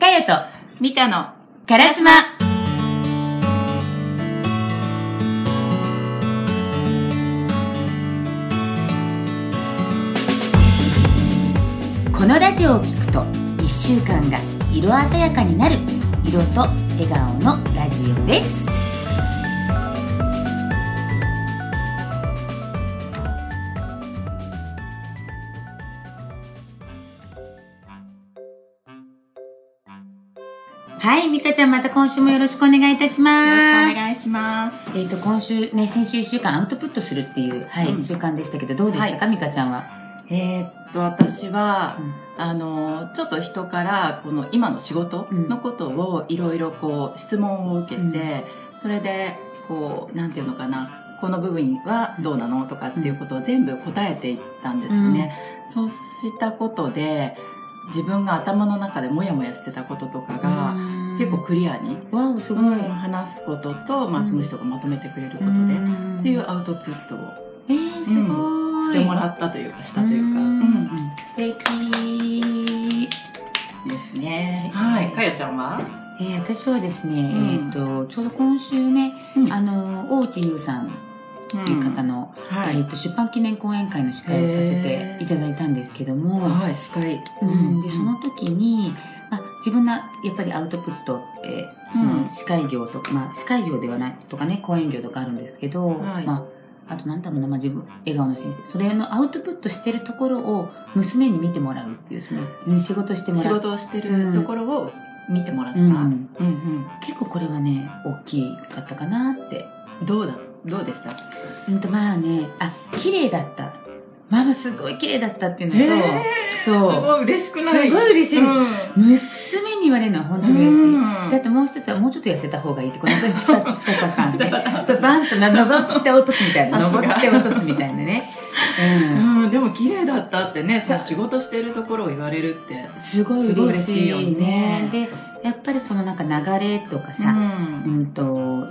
かよとミカのカラスマこのラジオを聞くと1週間が色鮮やかになる色と笑顔のラジオですはい、ミカちゃんまた今週もよろしくお願いいたします。よろしくお願いします。えっ、と、今週ね、先週1週間アウトプットするっていう、はい、うん習慣でしたけど、どうでしたか、ミカちゃんは？えーっと、私は、うんあの、ちょっと人から、この今の仕事のことをいろいろこう質問を受けて、うんそれで、こう、なんていうのかな、この部分はどうなのとかっていうことを全部答えていったんですよね。そうしたことで、自分が頭の中でモヤモヤしてたこととかが、結構クリアに、わお、すごい。話すことと、まあ、うん。その人がまとめてくれることで、ん。っていうアウトプットをえー、すごい。してもらったというか、したというか、ううん。ん素敵。ですね。はい。かよちゃんは？えー、私はですね、ん。えっ、と、ちょうど今週ね、うん。あの、大内優さんという方の、はい。えっと、出版記念講演会の司会をさせていただいたんですけども、はい、司会。うん、でその時に、まあ、自分のやっぱりアウトプットってそうん。の司会業とか、まあ、司会業ではないとかね講演業とかあるんですけど、はい。まあ、あとなんだろうな、まあ、自分笑顔の先生。それのアウトプットしてるところを娘に見てもらうっていうそのうん仕事してもらう。仕事をしてるところを見てもらった。ううんんうん。結構これはね大きかったかなって。どうだどうでした？うんとまあねあ綺麗だった。ママすごい綺麗だったっていうのと、へそうすごい嬉しくない？すごい嬉しいですうん娘に言われるのは本当に嬉しい、うんだってもう一つはもうちょっと痩せた方がいいって、この2パターンで。バンとな登って落とすみたいな。登って落とすみたいなね。うん。うん、でも綺麗だったってね、さ、仕事してるところを言われるって。すごい嬉しいよね。ねで、やっぱりそのなんか流れとかさ、んうんと、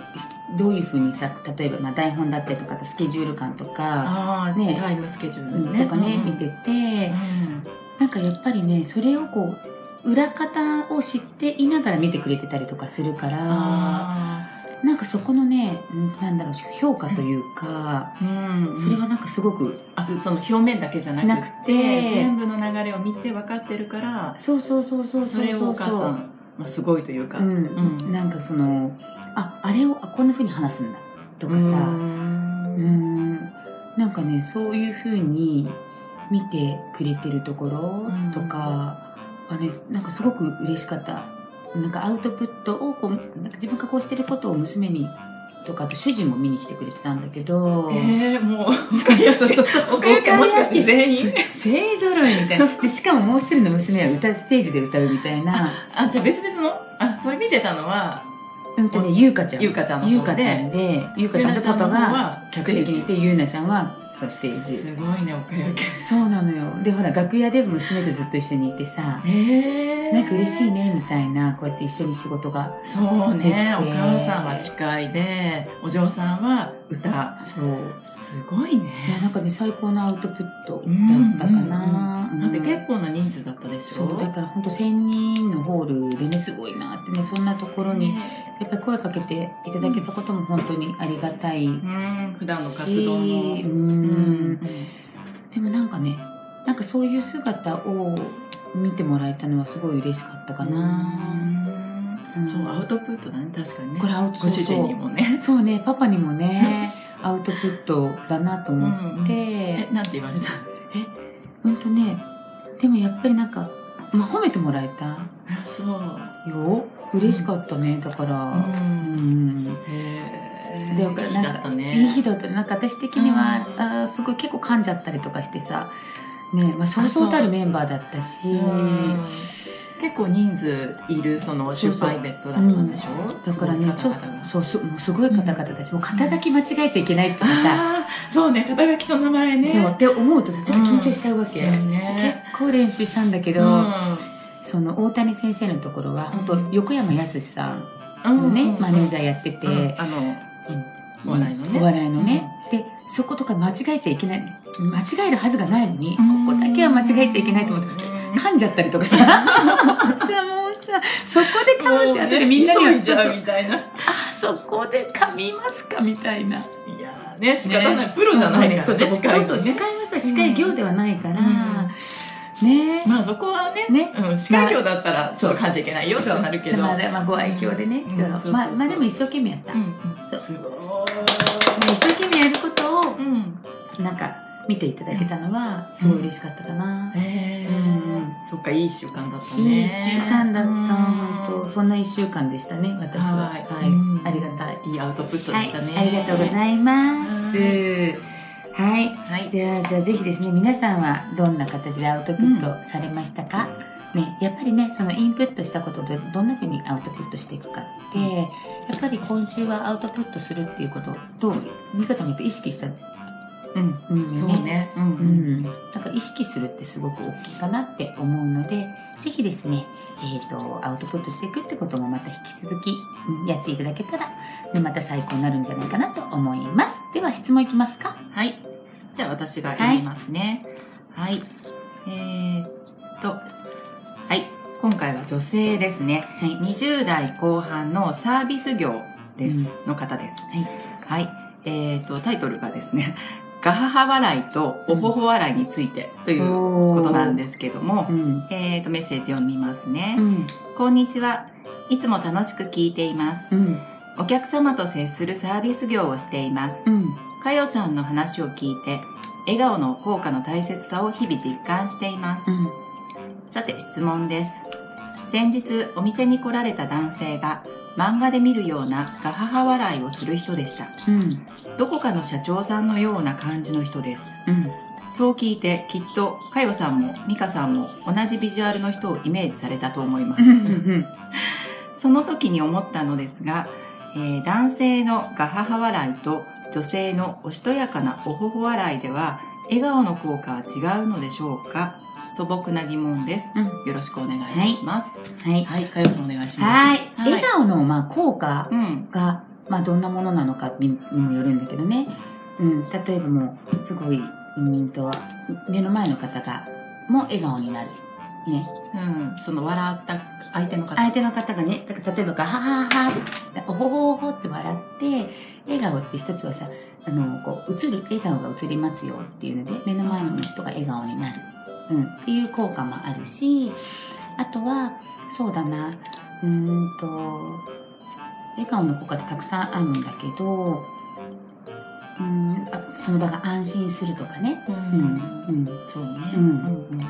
どういうふうにさ、例えばまあ台本だったりとか、スケジュール感とか、ああ、ねタイムスケジューうんルね。とかね、うん見ててう、んなんかやっぱりね、それをこう、裏方を知っていながら見てくれてたりとかするから、あなんかそこのね、うんなんだろう、評価というか、ーうん。それはなんかすごく、あその表面だけじゃなくて全部の流れを見て分かってるからそうそうそうそうそれをお母さん、まあ、すごいというか、うん、うん。なんかその、あ、あれをあこんな風に話すんだ、とかさ、ううん。ん、なんかね、そういう風に見てくれてるところとかはね、なんかすごく嬉しかった。なんかアウトプットをこう、なんか自分がこうしてることを娘に、とかあと主人も見に来てくれてたんだけど、えー、もうそうそうそうそう。岡山もしかして全員？勢ぞろいみたいな。で、しかももう一人の娘は歌、ステージで歌うみたいな。あじゃあ別々の？あそれ見てたのはうんとね、ゆうかちゃん。ゆうかちゃんの方でゆうかちゃんで、ゆうかちゃんとパパがは客席にいて、ゆうなちゃんはそうステージ。すごいね岡山県そうなのよ。で、ほら、楽屋で娘とずっと一緒にいてさ、えなんか嬉しいね、みたいな、こうやって一緒に仕事が。そうねお母さんは司会でお嬢さんは歌そう。すごいねいや、なんかね、最高のアウトプットだったかな。だってうん結構な人数だったでしょ？そう、だから本当1000人のホールでね、すごいなってね、そんなところに、やっぱり声かけていただけたことも本当にありがたいうん。普段の活動の。し、ううん。ん。でもなんかね、なんかそういう姿を見てもらえたのはすごい嬉しかったかな。うん。そうアウトプットだね確かにね。これアウトご主人にもね。そうね、パパにもね、アウトプットだなと思って、えなんて言われた？うんとね、でもやっぱりなんか、まあ褒めてもらえたあそう。よ。嬉しかったね、だから。うん。へでえいい日だったね。いい日だったなんか私的には、うん。あーすごい結構噛んじゃったりとかしてさ、ね、まあそう。そうたるメンバーだったし、うん。結構人数いるその出版イベントだったんでしょ？だからね、ちょっとと、そう、すもうすごい方々だし、もう肩書き間違えちゃいけないとかさ、あー。そうね肩書きと名前ね。そうって思うとさ、ちょっと緊張しちゃうわけ。うね。結構練習したんだけど、うんその大谷先生のところは、本当うん横山やすしさんうんのね、うん。マネージャーやってて、うん。あのお笑いのね。お笑いのね。で、そことか間違えちゃいけない、間違えるはずがないのに、うん。ここだけは間違えちゃいけないと思って、噛んじゃったりとかさ、さ、もうさ、さ、そこで噛むって後でみんなに急言いじゃうみたいな。いあ、そこで噛みますかみたいな。やーね、仕方ない。プロじゃないからね、そうそう、そうそう、司会はさ、司会業ではないから、うんねまあそこはね、ねうん、司会業だったらちょっと噛んじゃいけないよってなるけど。まあ、まあ、ご愛嬌でね。うんそうそうそうまあ、まあでも一生懸命やった。うんうんそうすご一生懸命やることを、い。うん。なんか、見ていただけたのは、すごい嬉しかったかな。へうんうんそっか、いい習慣だったね。いい一週間だった、うん本当そんな一週間でしたね、私は。ははいい。うんありがたい。いいアウトプットはい、でしたね。ありがとうございます。はい。はい。では、じゃあぜひですね、皆さんはどんな形でアウトプットされましたか、ね、やっぱりね、そのインプットしたことでどんな風にアウトプットしていくかって、やっぱり今週はアウトプットするっていうことと、美香ちゃんもやっぱ意識した？うん。うんそう。ね。う。うんん。だから意識するってすごく大きいかなって思うので、ぜひですね、えっ、と、アウトプットしていくってこともまた引き続きうんやっていただけたら、ね、また最高になるんじゃないかなと思います。では質問いきますか？はい。じゃあ私が読みますね。はい。えー、っと、はい。今回は女性ですね。はい。20代後半のサービス業です。の方です。はい。はい。えー、っと、タイトルがですね、ガハハ笑いとおほほ笑いについてということなんですけどもう、ん。えー、っと、メッセージ読みますね。うん。こんにちは。いつも楽しく聞いています。うん。お客様と接するサービス業をしていますう。ん。かよさんの話を聞いて、笑顔の効果の大切さを日々実感しています。うん。さて質問です。先日お店に来られた男性が漫画で見るようなガハハ笑いをする人でした。うん。どこかの社長さんのような感じの人です。うん。そう聞いてきっとかよさんもミカさんも同じビジュアルの人をイメージされたと思います。その時に思ったのですが、えー男性のガハハ笑いと女性のおしとやかなおほほ笑いでは笑顔の効果は違うのでしょうか？素朴な疑問です。うん。よろしくお願いします。はい。はい、かよさんお願いします。はい。笑顔の、まあ、効果うん。が、まあ、どんなものなのかににもよるんだけどね。うん。例えばもう、すごい、うんと、目の前の方が、もう笑顔になる。ね。うん。その笑った相手の方。相手の方がね、だから例えばガハハハって、おほほほって笑って、笑顔って一つはさ、あの、こう、映る、笑顔が映りますよっていうので、目の前の人が笑顔になる。うん、っていう効果もあるし、あとは、そうだな、うーんと、笑顔の効果ってたくさんあるんだけど、うん、あその場が安心するとかね。う。うんん、うん。そうね。うんうん。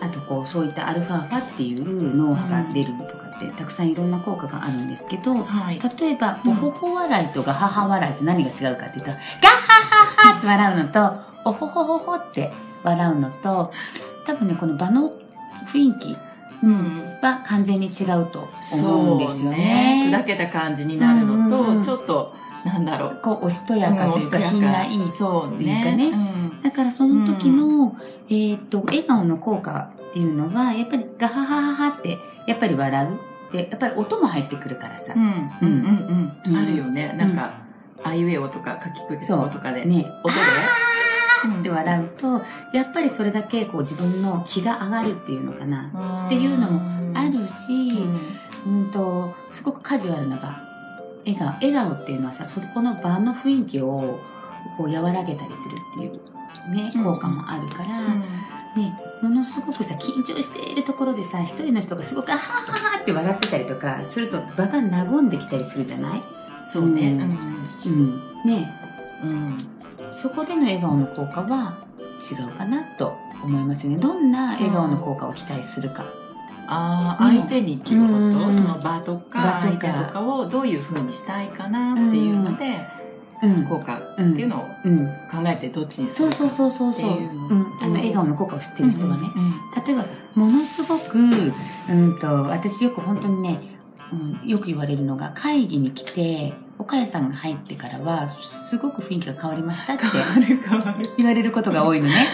あとこうそういったアルファファっていう脳波が出るとかってたくさんいろんな効果があるんですけど、はい。例えば、うんおほほ笑いとガハハ笑いって何が違うかっていうと、ガッハハハって笑うのと、おほほほほって笑うのと、多分ね、この場の雰囲気うん。は完全に違うと思うんですよね。砕けた感じになるのと、うんうんうんちょっと、なんだろう。こう、おしとやかというか、うん品がいい。そうっていうかねうんだからその時の、えーっと、笑顔の効果っていうのは、やっぱりガハハハハって、やっぱり笑う。で、やっぱり音も入ってくるからさ。う。んうんうんうん。あるよね。なんか、あいうえおとか、かきくけそう。とかで、ね、音で？って笑うと、やっぱりそれだけこう自分の気が上がるっていうのかな。っていうのもあるし、うん。と、すごくカジュアルな場。笑顔、笑顔っていうのはさ、そこの場の雰囲気をこう和らげたりするっていうね、うん。効果もあるから、ね、ものすごくさ、緊張しているところでさ、一人の人がすごく、あはははって笑ってたりとかすると場が和んできたりするじゃない？そうね。うんうん。ね、うんそこでの笑顔の効果は違うかなと思いますよね。どんな笑顔の効果を期待するか。ああ、うん相手にっていうこと、うんその場とか、相手とかをどういうふうにしたいかなっていうので、うん。効果っていうのをうん。考えてどっちにするかそうそうそうそうそう。っていうのうん。あの、笑顔の効果を知ってる人はね。うん例えば、ものすごく、うんと、私よく本当にね、うん、よく言われるのが、会議に来て、岡谷さんが入ってからは、すごく雰囲気が変わりましたって。言われることが多いのね。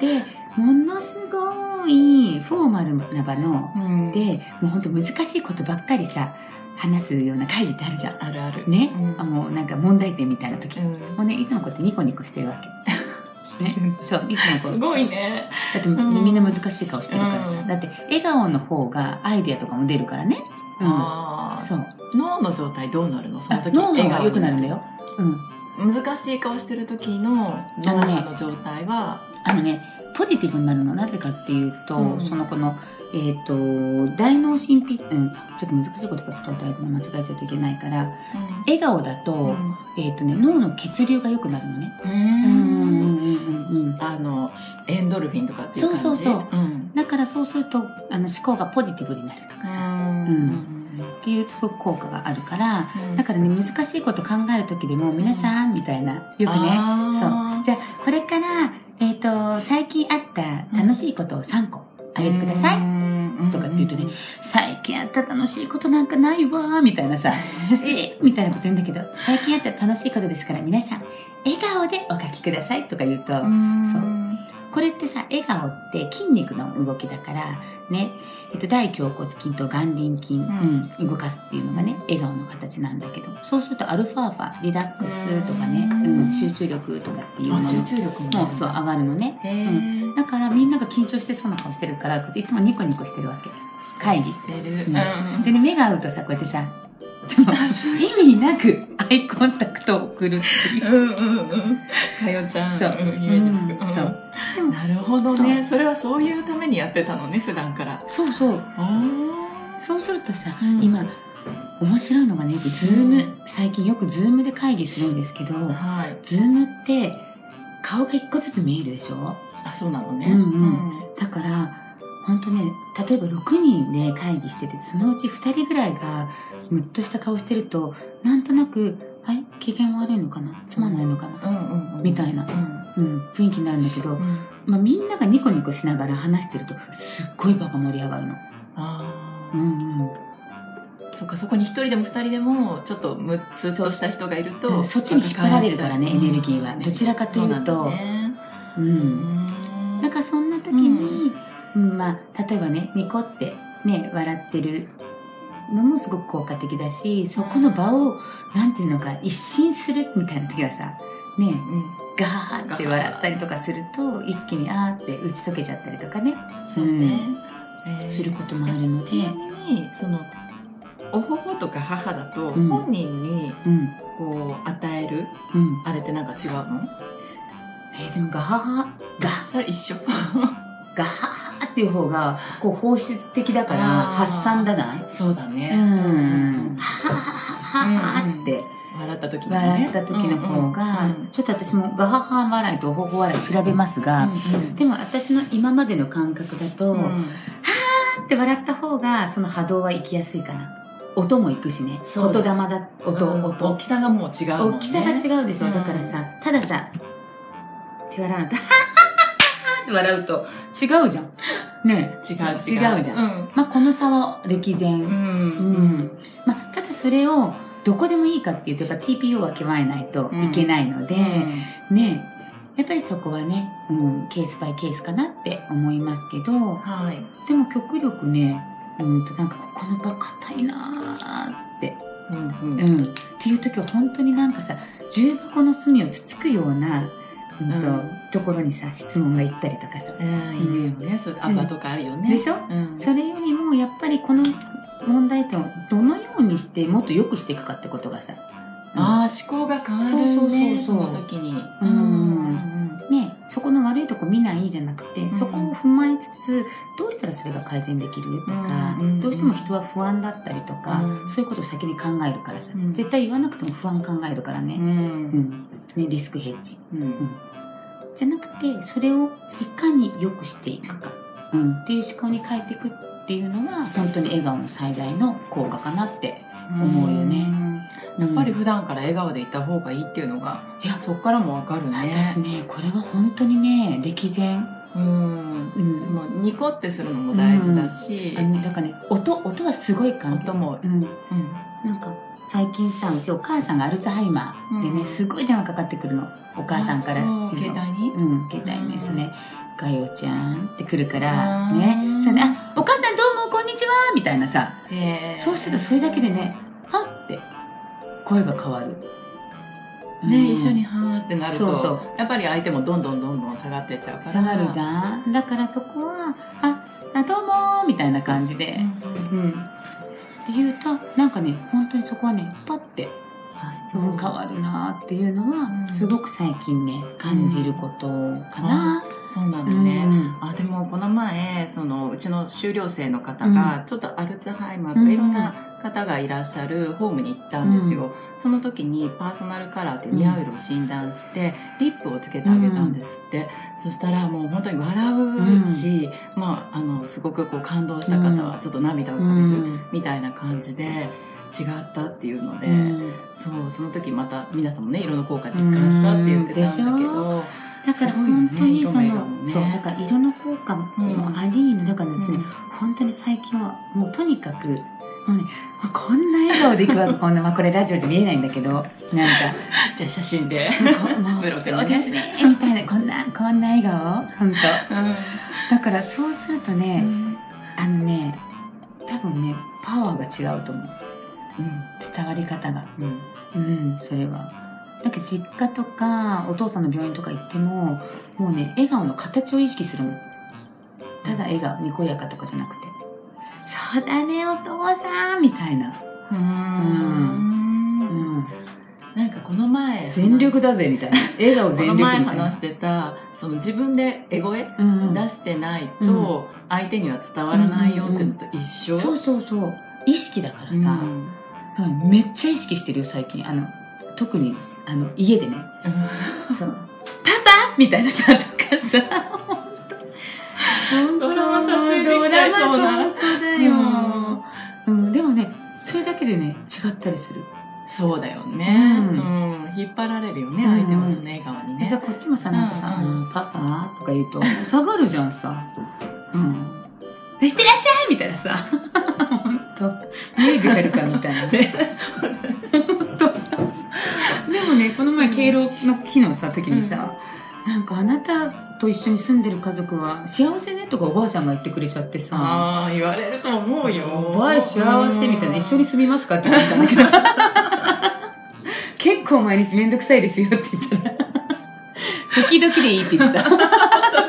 で、ものすごいフォーマルな場の、うんで、もう本当難しいことばっかりさ、話すような会議ってあるじゃん。あるある。ね、うん。あもうなんか問題点みたいな時、うん。もうね、いつもこうやってニコニコしてるわけ。ね、そういつもこう。すごいね。だってうん。みんな難しい顔してるからさ、うん。だって笑顔の方がアイディアとかも出るからね、うん、あー。そう。脳の状態どうなるの？その時脳の方が良くなるんだよ。よ、うん、難しい顔してる時の脳の状態は、あのねポジティブになるのなぜかっていうと、うん。そのこのえっ、と大脳神秘、うん、ちょっと難しい言葉使うと間間違えちゃうといけないから笑顔だと,、えっとね、脳の血流が良くなるのね、うん。うんうんうんうんあのエンドルフィンとかっていう感じ？そうそうそう。うん。だからそうするとあの思考がポジティブになるとかさ、っていうすごく効果があるから、だからね難しいこと考える時でも皆さんみたいなよくね。そう。じゃあこれから、えっと最近あった楽しいことを3個あげてください、いとかって言うとね最近あった楽しいことなんかないわみたいなさ えみたいなこと言うんだけど最近あった楽しいことですから皆さん笑顔でお書きくださいとか言うと、そう。これってさ笑顔って筋肉の動きだからね、えっと、大胸骨筋と眼輪筋、ん。うん動かすっていうのがね笑顔の形なんだけど。そうするとアルファーファリラックスとかね、うんうん、集中力とかっていうの集中力もそう上がるのね。へー。だからみんなが緊張してそうな顔してるからいつもニコニコしてるわけ。会議してる。うん。うん。でね目が合うとさこうやってさ意味なくアイコンタクトを送るっていう。うんうんうん。かよちゃんそう。んイメージつく。うん。そう。うん。なるほどね。それはそういうためにやってたのね普段から。そうそう。あそうするとさ、うん。今面白いのがねズーム、最近よくズームで会議するんですけどはい。ズームって顔が一個ずつ見えるでしょ？あそうなのね。うんうん。だから本当ね例えば6人で会議しててそのうち2人ぐらいがムッとした顔してるとなんとなく「はい機嫌悪いのかな？つまんないのかな？うんうんうん。みたいな。うん。うん、雰囲気になるんだけど、うん。まあ、みんながニコニコしながら話してるとすっごい場が盛り上がるの。あうんうん。ーそっかそこに一人でも二人でもちょっとムッツとした人がいるとうんそっちに引っ張られるからねうんエネルギーはどちらかというと。う、うん。ん。だからそんな時に、うんまあ、例えばねニコってね笑ってるのもすごく効果的だしそこの場をなんていうのか一新するみたいな時はさねうん。ガーって笑ったりとかすると一気にあーって打ち解けちゃったりとかね。そうね、えー。することもあるので。ちなみにそのおほほとか母だとうん。本人にうん。こう与えるうん。あれってなんか違うの？えーでもガハハ。ガそれ一緒。ガハハっていう方がこう放出的だから発散だない？そうだね。うん。はははははって。笑った時にね。笑った時の方がうんうんちょっと私もガハハ笑いとほほ笑い調べますがうんでも私の今までの感覚だとはうん。うんーって笑った方がその波動は行きやすいかな音も行くしね。音玉だ音うん。音。大きさがもう違うね。大きさが違うでしょ、うん。だからさたださって笑わなかったって笑うと違うじゃん。ね違う違う。違うじゃん。うん。まあこの差は歴然、うん。うん。まあ、ただそれをどこでもいいかっていうとやっぱ TPO は極めないといけないので、ねやっぱりそこはね、うん、ケースバイケースかなって思いますけどはい。でも極力ねうんとなんかここの場硬いなーって、うん。うん、っていう時は本当になんかさ重箱の隅をつつくような、うんとうんところにさ質問が行ったりとかさ、うんいいよね。そうアパとかあるよね。でしょ？うん。それよりもやっぱりこの問題点をどのようにしてもっと良くしていくかってことがさ、ああ思考が変わるねそうそうそうその時に。うん。ね、そこの悪いとこ見ないじゃなくて、ん。そこを踏まえつつどうしたらそれが改善できるとか、うん。どうしても人は不安だったりとか、うん。そういうことを先に考えるからさ、うん。絶対言わなくても不安考えるからね,、うん。うん。ねリスクヘッジ。うんじゃなくてそれをいかに良くしていくか、うん、っていう思考に変えていくっていうのは本当に笑顔の最大の効果かなって思うよね。ん。やっぱり普段から笑顔でいた方がいいっていうのがいやそっからもわかるね。私ね。これは本当にね歴然、うん。うん、そのニコってするのも大事だし。あのだからね音音はすごい関係音もうん、うん。なんか最近さうちお母さんがアルツハイマーでね、うん。すごい電話かかってくるのお母さんから携帯に？うん携帯のですね「かよちゃん」って来るからうんね。それであお母さんどうもこんにちは」みたいなさ。へー。そうするとそれだけでねはって声が変わる。ね、うん。一緒にはーってなるとそうそう。やっぱり相手もどんどんどんどん下がってっちゃうから。下がるじゃん。だからそこは「ああどうもー」みたいな感じで、うん。って言うとなんかね本当にそこはねパッてあ変わるなーっていうのは、うん。すごく最近ね感じることかな。そうなのうん。ね、あでもこの前そのうちの修了生の方がちょっとアルツハイマーとうんかいろんな方がいらっしゃるホームに行ったんですよ、その時にパーソナルカラーって似合う色を診断してリップをつけてあげたんですって、そしたらもう本当に笑うし、まああのすごくこう感動した方はちょっと涙を浮かべるみたいな感じで違ったっていうので、うん。そうその時また皆さんもね色の効果実感したって言ってたんだけうんど、だから本当にその、ねね。そうだから色の効果もありのだからですね、本当に最近はもうとにかくもうねこんな笑顔でいくわ こんな、まあ、これラジオじゃ見えないんだけどなんか。じゃあ写真で。ブロそうですね。みたいなこんなこんな笑顔本当。うん。だからそうするとね、あのね多分ねパワーが違うと思う伝わり方が。うん。うんそれは。だけど実家とかお父さんの病院とか行ってももうね笑顔の形を意識するもん。ただ笑顔にこやかとかじゃなくて。そうだねお父さんみたいな。うん。うん。なんかこの前全力だぜみたいな。笑顔こ全の前力みたいな。話してたその自分でエゴエうんうん。出してないと相手には伝わらないよってのと一緒？そうそうそう。意識だからさ、うんうんめっちゃ意識してるよ最近。あの特にあの家でね。そう。パパ！みたいなさとかさ。本 当ドラマ撮影できちゃいそうな。本当だよ、うん、でもねそれだけでね違ったりする。そうだよね、ううん。ん引っ張られるよね、うん。相手もその笑顔にね。でさこっちもさなんかさ「うん。うんうんパパ?」とか言うと下がるじゃんさ「うんいってらっしゃい!」みたいなさ。本当ミュージカルかみたいな。ね。でもねこの前敬老の日のさ時にさ、なんかあなたと一緒に住んでる家族は幸せねとかおばあちゃんが言ってくれちゃってさああ言われると思うよ。おばあ幸せみたいな一緒に住みますかって言ったんだけど。結構毎日めんどくさいですよって言ったら。時々でいいって言ってた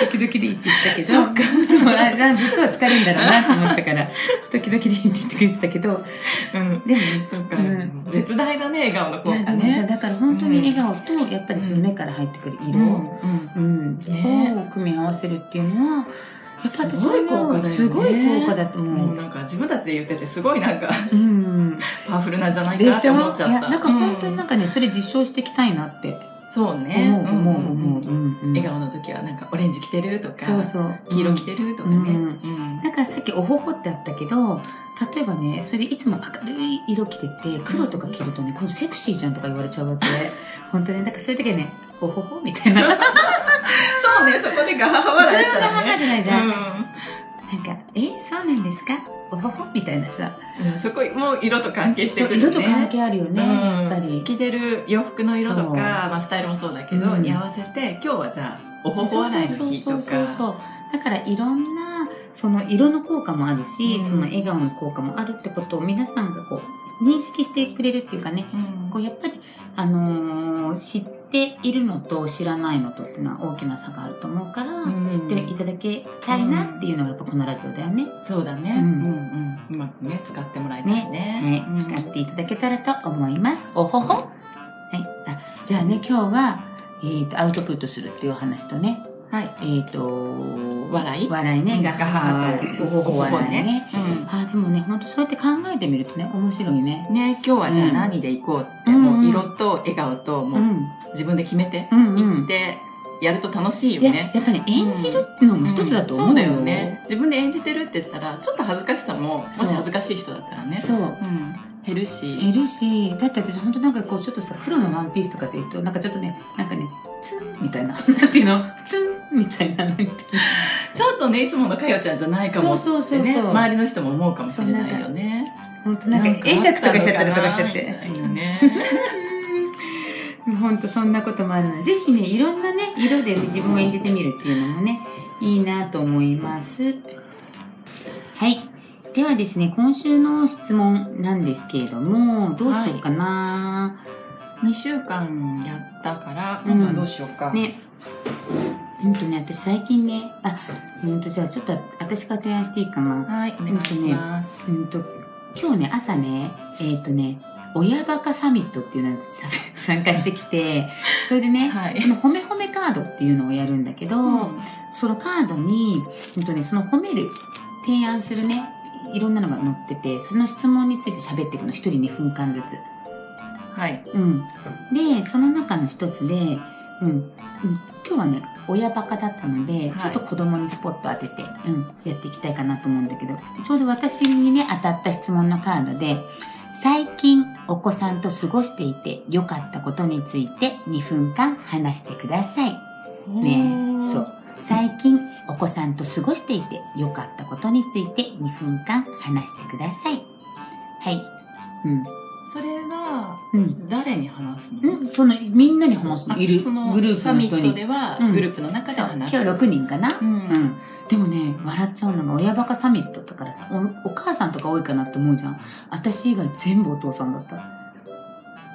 時々でいいって言ってたけどそっか。そうずっとは疲れるんだろうなと思ったから時々でいいって言ってくれてたけど。うん。でもねそっか、うん。絶大だね笑顔の効果ね。だから本当に笑顔とやっぱりその目から入ってくる色、うんね。を組み合わせるっていうのはやっぱりすごい効果だよね。すごい効果だとも思う。うなんか自分たちで言っててすごいなんかうん、パワフルなんじゃないかって思っちゃった。いやだから本当にうなんかね、それ実証していきたいなってそうね。思う思う思う、笑顔の時はなんかオレンジ着てるとかそうそう。黄色着てるとかね、だからさっきおほほってあったけど例えばねそれでいつも明るい色着てて黒とか着るとねこのセクシーじゃんとか言われちゃうわけ。本当ねだからそういう時はねおほほみたいな。そうねそこでガハハ笑いしたらそれはガハハねじゃないじゃん、うなんか「えそうなんですか？おほほ」みたいなさ。んうんそこもう色と関係してくるよね。色と関係あるよね、うん。やっぱり。着てる洋服の色とか、まあ、スタイルもそうだけど、うん。に合わせて今日はじゃあおほほ笑いの日とそうそう。そうかそう。だからいろんなその色の効果もあるし、うん。その笑顔の効果もあるってことを皆さんがこう認識してくれるっていうかね。うん。こうやっぱり、あのー知っているのと知らないのとっていうのは大きな差があると思うから、うん。知っていただきたいなっていうのがやっぱこのラジオだよね。そうだね、ううん。んうん。うまくね使ってもらいたいね。はい、使っていただけたらと思います。おほほ。はい、あじゃあね今日は、えー、とアウトプットするっていう話とね、はい。えっ、と笑い？笑いね、うんガハハとおほほ笑いね。うん。あでもね本当そうやって考えてみるとね面白いね。ね今日はじゃあ何で行こうって、うん。もう色と笑顔ともううん自分で決めてうんうん。行ってやると楽しいよいやね、やっぱり演じるっていうのも一つだと思うよ。ん。そうだよね。自分で演じてるって言ったらちょっと恥ずかしさももし恥ずかしい人だったらね。そう。うん、減るし。減るし、だって私本当なんかこうちょっとさ、黒のワンピースとかって言うと、なんかちょっとね、なんかね、ツンみたいな。なんていうの？ツンみたいな。ちょっとねいつものかよちゃんじゃないかもね、そうそうそうそう。周りの人も思うかもしれないよね。本当なんか会釈とかしちゃったりとかしちゃって。いいよね本当そんなこともあるので、ぜひね、いろんなね、色で自分を演じてみるっていうのもね、いいなと思います。はい。ではですね、今週の質問なんですけれども、どうしようかな、2週間やったから今度はどうしようか、ね。うんとね、私最近ね、あ、うんとじゃあちょっと私から提案していいかな。はいお願いします、うんと、今日ね、朝ね、えっ、とね、親バカサミットっていうのにさ参加してきて、それでね、はい。その褒め褒めカードっていうのをやるんだけど、うん。そのカードに、うんとね、その褒める、提案するね、いろんなのが載ってて、その質問について喋っていくの、一人2分間ずつ。はい。うん。で、その中の一つで、うん、うん。今日はね、親バカだったので、はい。ちょっと子供にスポット当てて、うん、やっていきたいかなと思うんだけど、ちょうど私にね、当たった質問のカードで、最近お子さんと過ごしていて良かったことについて2分間話してください。ねそう。最近お子さんと過ごしていて良かったことについて2分間話してください。はい。それはうん。うん。誰に話すの、うん、そのみんなに話すの？あいるそのグループサミットの人に。ではうんグループの中で話す、日6人かな、うんうん。でもね、笑っちゃうのが親バカサミットだからさ、おお母さんとか多いかなって思うじゃん。私以外全部お父さんだった。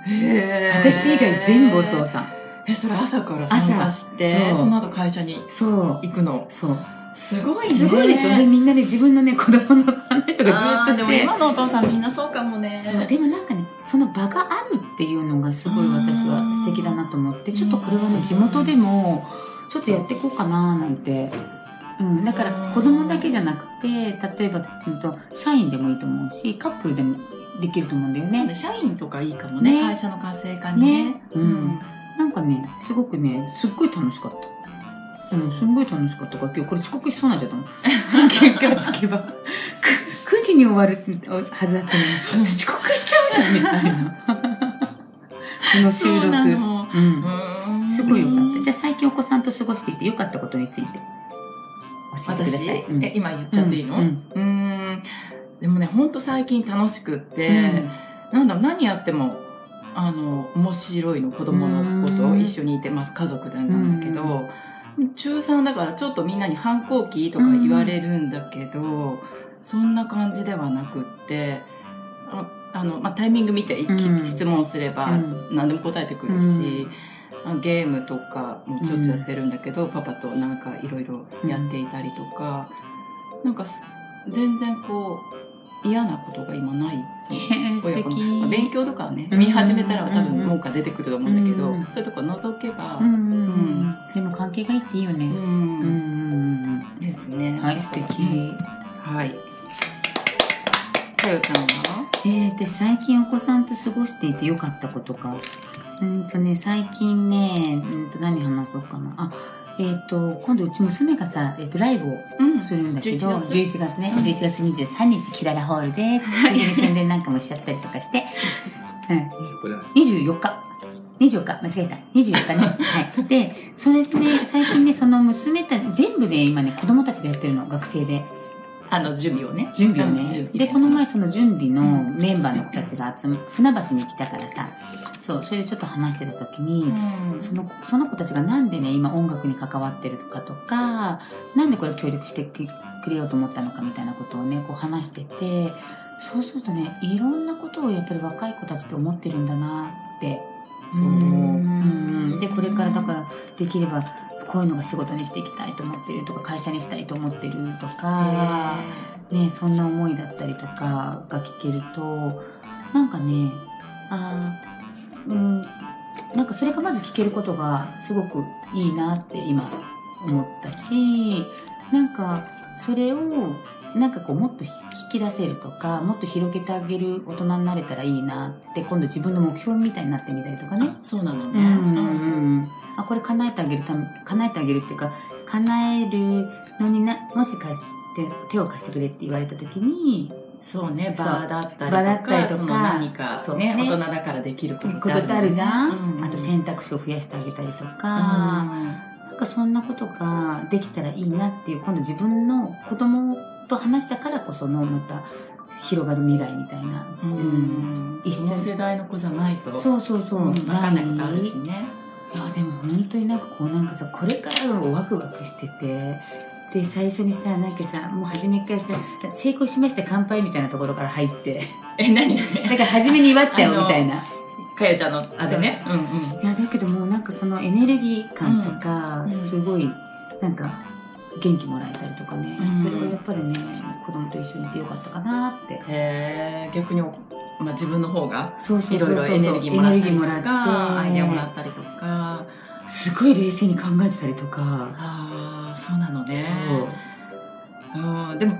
へー私以外全部お父さん。えそれ朝から参加して朝そうその後会社にそう。行くの？そう。すごいねすごいでしょ？で、みんなで自分のね、子供の話とかずっとして。でも今のお父さんみんなそうかもねそうでもなんかねその場があるっていうのがすごい私は素敵だなと思ってちょっとこれはね地元でもちょっとやっていこうかななんて、うん、だから子供だけじゃなくて例えば、うん、と社員でもいいと思うしカップルでもできると思うんだよねね。社員とかいいかもねね会社の活性化にねねうんなんかねすごくねすっごい楽しかった。うん、すんごい楽しかったから今日これ遅刻しそうになっちゃったもん。結果つけば。く9時に終わるはずだったのに、遅刻しちゃうじゃんみたいな。この収録。のうん。うんすごいよかった。じゃあ最近お子さんと過ごしていてよかったことについて教えてくだ私さい。うん。え今言っちゃっていいの？ううん。ーん。でもねほんと最近楽しくって、なんだろう何やってもあの面白いの子供のこと一緒にいてます。家族でなんだけど、中3だからちょっとみんなに反抗期とか言われるんだけど、そんな感じではなくってああの、まあ、タイミング見て、うん。質問すればうん。何でも答えてくるし、あゲームとかもちょっとやってるんだけど、パパとなんかいろいろやっていたりとか、なんかす全然こう嫌なことが今ない。そのへえ素敵。勉強とかはねうん見始めたら多分うん文句が出てくると思うんだけど、うんそういうとこ除けば、うんうんうんでも関係がいいっていいよね。うん。うんうんですね。うんはい、素敵。はい。かよちゃんは？えー、私最近お子さんと過ごしていてよかったことか。うんとね、最近ね、うんと何話そうかな。あ、えっ、と、今度うち娘がさ、えっ、と、ライブをうんするんだけど、11 11月ね、11月23日、キララホールです。ついでに宣伝なんかもしちゃったりとかして、うん、24日。24日、間違えた。24日ね。はい。で、それでね、最近ね、その娘たち、全部ね、今ね、子供たちでやってるの、学生で。あの準備をね。準備をね。で、この前その準備のメンバーの子たちが集ま、船橋に来たからさ、そう、それでちょっと話してた時に、うん。その、その子たちがなんでね、今音楽に関わってるとかとか、なんでこれ協力してくれようと思ったのかみたいなことをね、こう話してて、そうするとね、いろんなことをやっぱり若い子たちって思ってるんだなって、そう。うんうんで、これからだから、できれば、こういうのが仕事にしていきたいと思ってるとか、会社にしたいと思ってるとか、ね、そんな思いだったりとかが聞けるとなんかねあーうんなんかそれがまず聞けることがすごくいいなって今思ったしなんかそれをなんかこうもっと引き出せるとかもっと広げてあげる大人になれたらいいなって今度自分の目標みたいになってみたりとかね。あそうなのね、うんうんうんあこれ叶えてあげるため叶えてあげるっていうか叶えるのになもしかして手を貸してくれって言われた時にそうねそう。場だったりとか場だったりとかその何かそうね。ね大人だからできることことってあるじゃん、うん。あと選択肢を増やしてあげたりとか、うん。なんかそんなことができたらいいなっていう今度自分の子供と話したからこそのまた広がる未来みたいな、うん。一緒その世代の子じゃないとそうそうそう、うん分かんないことあるしね。いやでも本当になんかこうなんかさこれからをワクワクしてて。で最初にさなんかさもう初めからさ成功しました乾杯みたいなところから入って。え何？だから初めに祝っちゃうみたいな。かやちゃんのあれね？うんうん。いやだけどもうなんかそのエネルギー感とか、うん。すごいなんか元気もらえたりとかね、うん。それはやっぱりね子供と一緒にいてよかったかなって。へえ逆に、まあ、自分の方がいろいろエネルギーもらったりとかアイデアもらっったりとか。てすごい冷静に考えてたりとか、ああそうなのね。そう。うんでも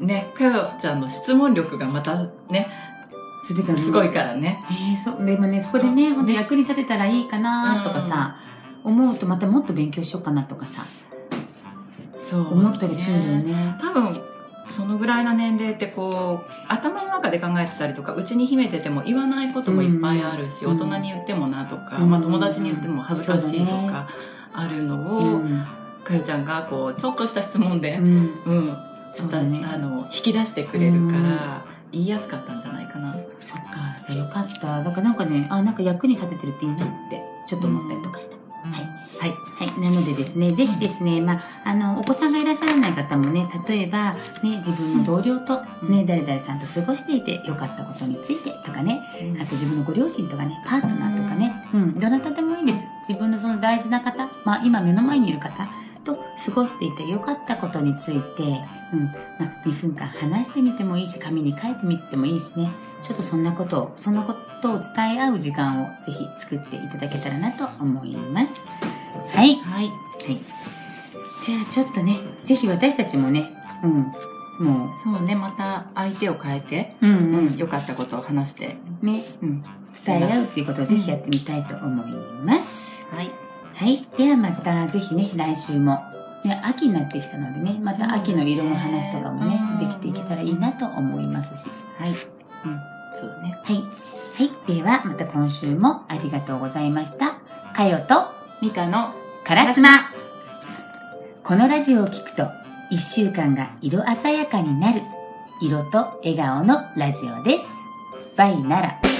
ねかよちゃんの質問力がまたねそれすごいからね。えー、そうでもねそこでね本当役に立てたらいいかなとかさ、思うとまたもっと勉強しようかなとかさ思ったりするんだよね。多分そのぐらいの年齢ってこう頭の中で考えてたりとかうちに秘めてても言わないこともいっぱいあるし、うん大人に言ってもなとか、うんまあ、友達に言っても恥ずかしいとかあるのうを、ん、かよちゃんがこうちょっとした質問で、うん、うんそうだね。あの引き出してくれるから、言いやすかったんじゃないかな。そっか。じゃあよかった。だからなんかねあなんか役に立ててるっていいなってちょっと思ったりとかした、はい。はい。はい。なのでですね、ぜひですね、まあ、あの、お子さんがいらっしゃらない方もね、例えば、ね、自分の同僚と、ね、うん。誰々さんと過ごしていてよかったことについてとかね、あと自分のご両親とかね、パートナーとかね、うん、どなたでもいいです。自分のその大事な方、まあ、今目の前にいる方と過ごしていてよかったことについて、うん、まあ、2分間話してみてもいいし、紙に書いてみてもいいしね、ちょっとそんなことを、そんなことを伝え合う時間をぜひ作っていただけたらなと思います。はい。はい。はい。じゃあちょっとね、ぜひ私たちもね、うん、もそうね、また相手を変えて、う、うんうん、良かったことを話して、ね、うん。伝え合うっていうことをぜひやってみたいと思います。はい。はい。ではまたぜひね、来週も、ね、秋になってきたのでね、また秋の色の話とかもね、ねできていけたらいいなと思いますし。はい。うん。そうだね。はい。はい。ではまた今週もありがとうございました。かよと、ミカのカラスマこのラジオを聞くと一週間が色鮮やかになる色と笑顔のラジオです。バイなら。